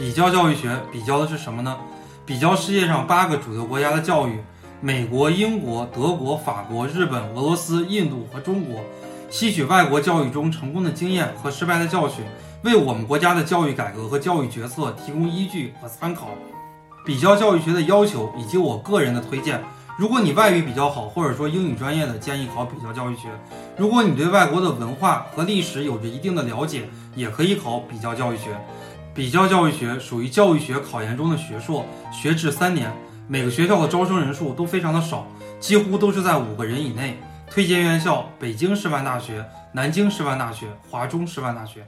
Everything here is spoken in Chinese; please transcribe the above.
比较教育学比较的是什么呢？比较世界上八个主流国家的教育：美国、英国、德国、法国、日本、俄罗斯、印度和中国，吸取外国教育中成功的经验和失败的教训，为我们国家的教育改革和教育决策提供依据和参考。比较教育学的要求以及我个人的推荐：如果你外语比较好，或者说英语专业的，建议考比较教育学；如果你对外国的文化和历史有着一定的了解，也可以考比较教育学。比较教育学属于教育学考研中的学硕，学制三年，每个学校的招生人数都非常的少，几乎都是在五个人以内。推荐院校：北京师范大学、南京师范大学、华中师范大学。